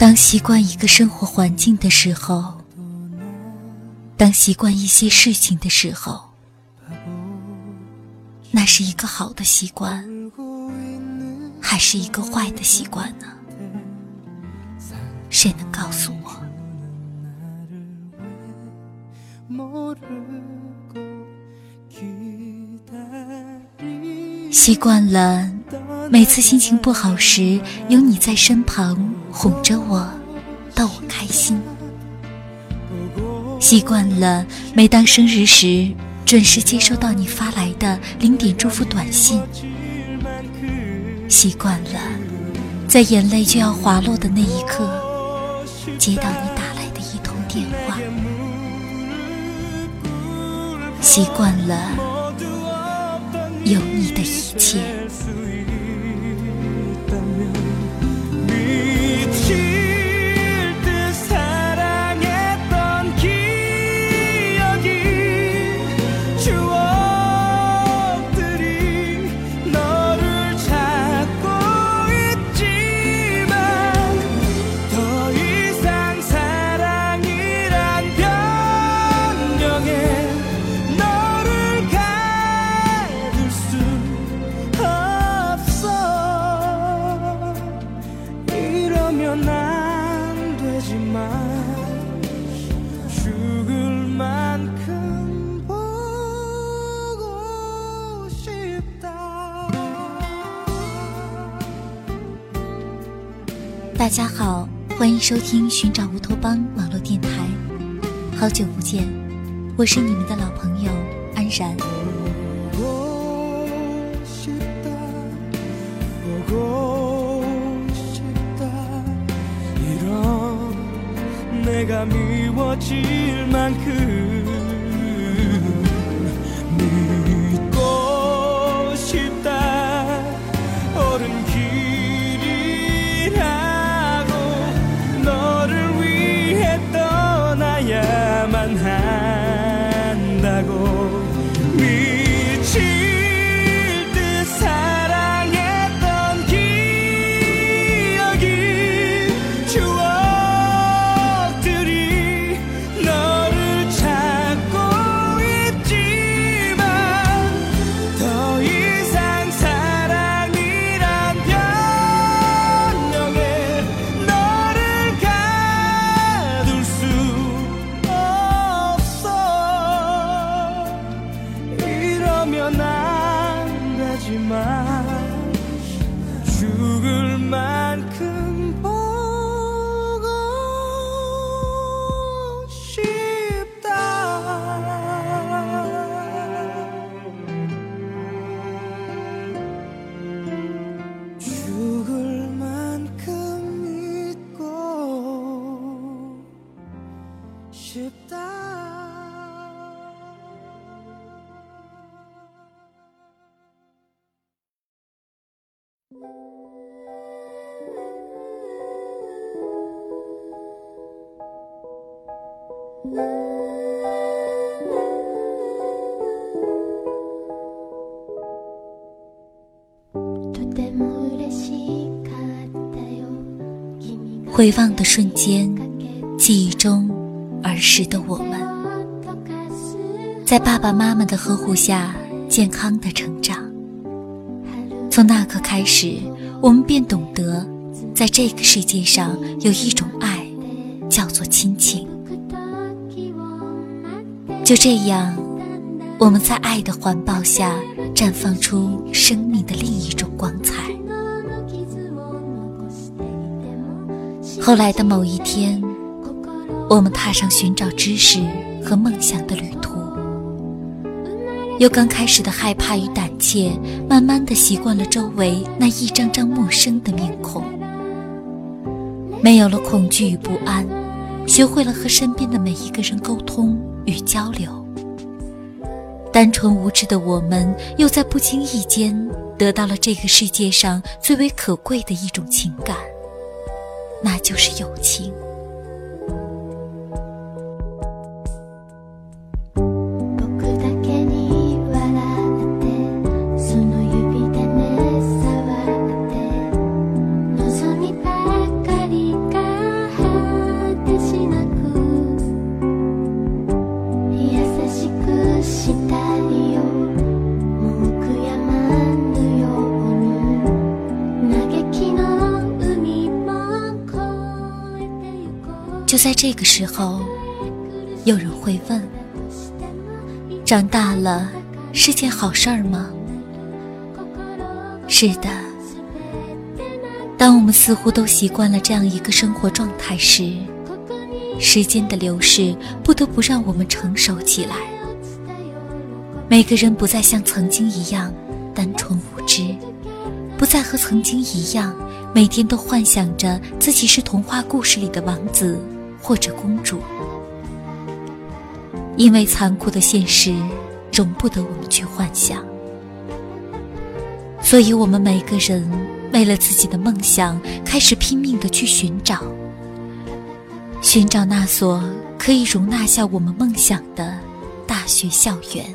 当习惯一个生活环境的时候，当习惯一些事情的时候，那是一个好的习惯，还是一个坏的习惯呢？谁能告诉我？习惯了，每次心情不好时，有你在身旁哄着我，逗我开心。习惯了，每当生日时，准时接收到你发来的零点祝福短信。习惯了，在眼泪就要滑落的那一刻，接到你打来的一通电话。习惯了，有你的一切。收听《寻找乌托邦》网络电台。好久不见，我是你们的老朋友安然。My. 回望的瞬间，记忆中儿时的我们，在爸爸妈妈的呵护下健康的成长。从那刻开始，我们便懂得，在这个世界上有一种爱，叫做亲情。就这样，我们在爱的环抱下，绽放出生命的另一种后来的某一天，我们踏上寻找知识和梦想的旅途，由刚开始的害怕与胆怯，慢慢的习惯了周围那一张张陌生的面孔，没有了恐惧与不安，学会了和身边的每一个人沟通与交流。单纯无知的我们，又在不经意间得到了这个世界上最为可贵的一种情感。那就是友情。时候，有人会问：长大了是件好事儿吗？是的。当我们似乎都习惯了这样一个生活状态时，时间的流逝不得不让我们成熟起来。每个人不再像曾经一样单纯无知，不再和曾经一样每天都幻想着自己是童话故事里的王子或者公主。因为残酷的现实容不得我们去幻想，所以我们每个人为了自己的梦想，开始拼命的去寻找。寻找那所可以容纳下我们梦想的大学校园。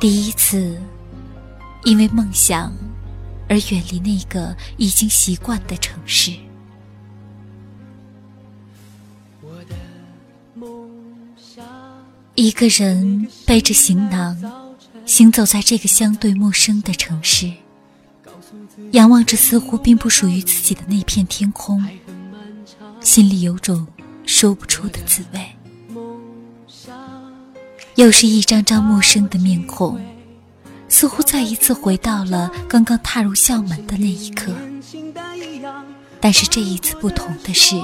第一次，因为梦想而远离那个已经习惯的城市。一个人背着行囊，行走在这个相对陌生的城市，仰望着似乎并不属于自己的那片天空，心里有种说不出的滋味。又是一张张陌生的面孔，似乎再一次回到了刚刚踏入校门的那一刻。但是这一次不同的是，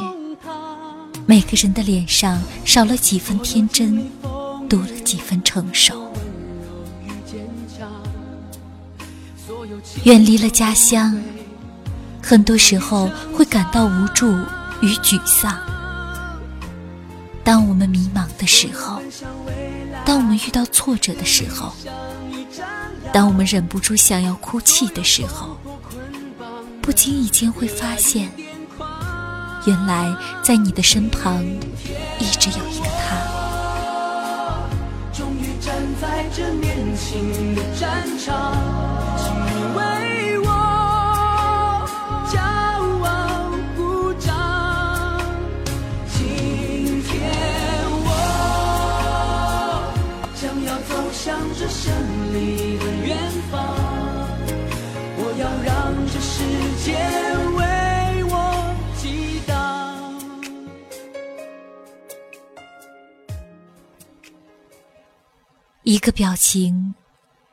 每个人的脸上少了几分天真。多了几分成熟，远离了家乡，很多时候会感到无助与沮丧。当我们迷茫的时候，当我们遇到挫折的时候，当我们忍不住想要哭泣的时候，不经意间会发现，原来在你的身旁一直有一个他。在这年轻的战场，个表情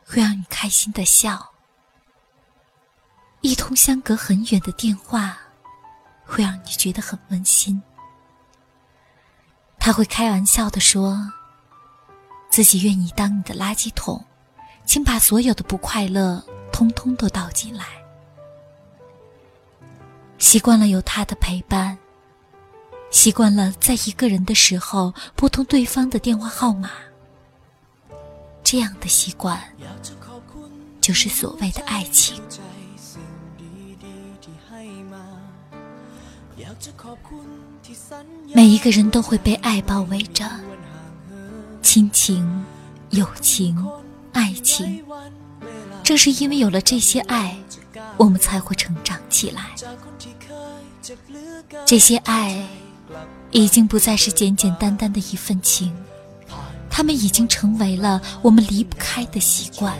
会让你开心的笑，一通相隔很远的电话会让你觉得很温馨。他会开玩笑的说：“自己愿意当你的垃圾桶，请把所有的不快乐通通都倒进来。”习惯了有他的陪伴，习惯了在一个人的时候拨通对方的电话号码。这样的习惯，就是所谓的爱情。每一个人都会被爱包围着，亲情、友情、爱情。正是因为有了这些爱，我们才会成长起来。这些爱，已经不再是简简单单的一份情。他们已经成为了我们离不开的习惯。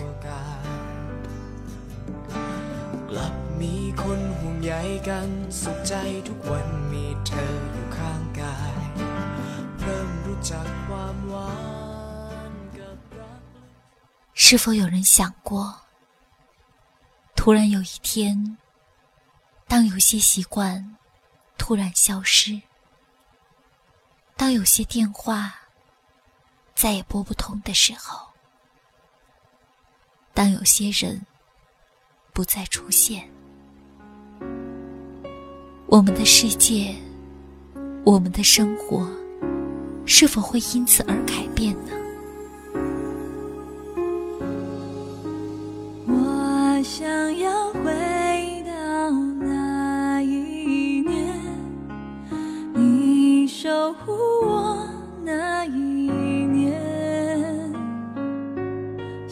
是否有人想过，突然有一天，当有些习惯突然消失，当有些电话。再也拨不通的时候，当有些人不再出现，我们的世界我们的生活是否会因此而改变呢？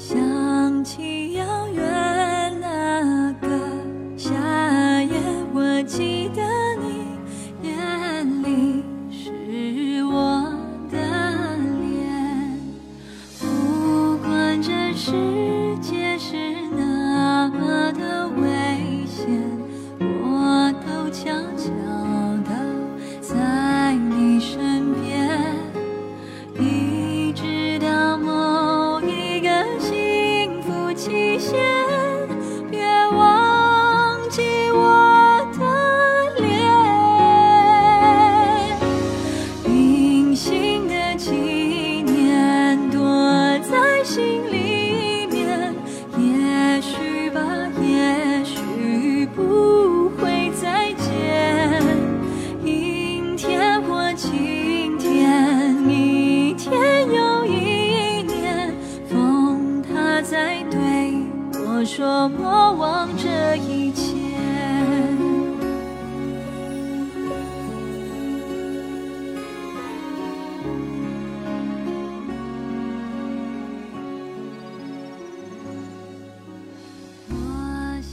想说莫忘这一切。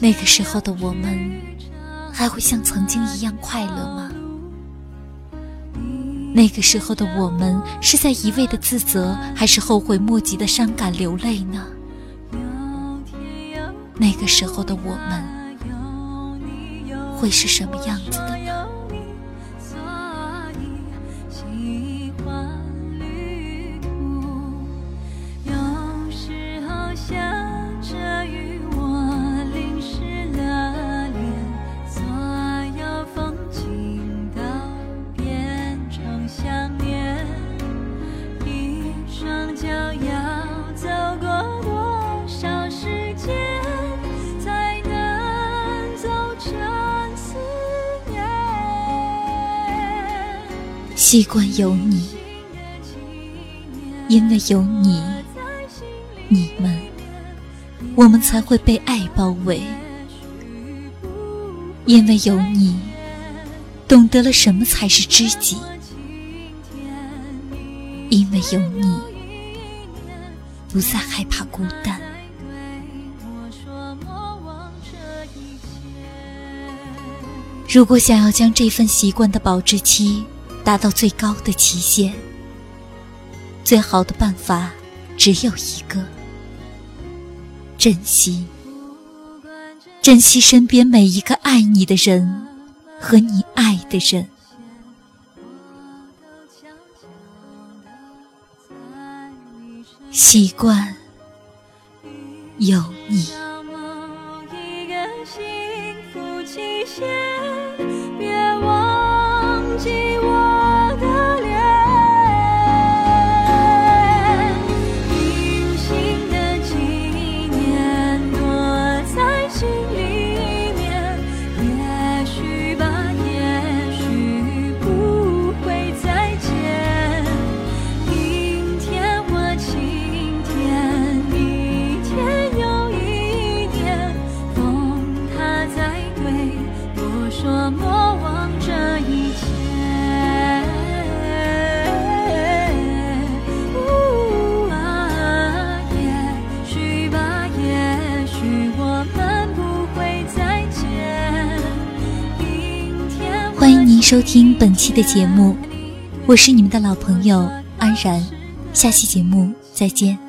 那个时候的我们，还会像曾经一样快乐吗？那个时候的我们，是在一味的自责，还是后悔莫及的伤感流泪呢？那个时候的我们，会是什么样子习惯有你，因为有你，你们，我们才会被爱包围。因为有你，懂得了什么才是知己。因为有你，不再害怕孤单。如果想要将这份习惯的保质期达到最高的期限，最好的办法只有一个：珍惜，珍惜身边每一个爱你的人和你爱的人。习惯有你。欢迎您收听本期的节目，我是你们的老朋友安然，下期节目再见。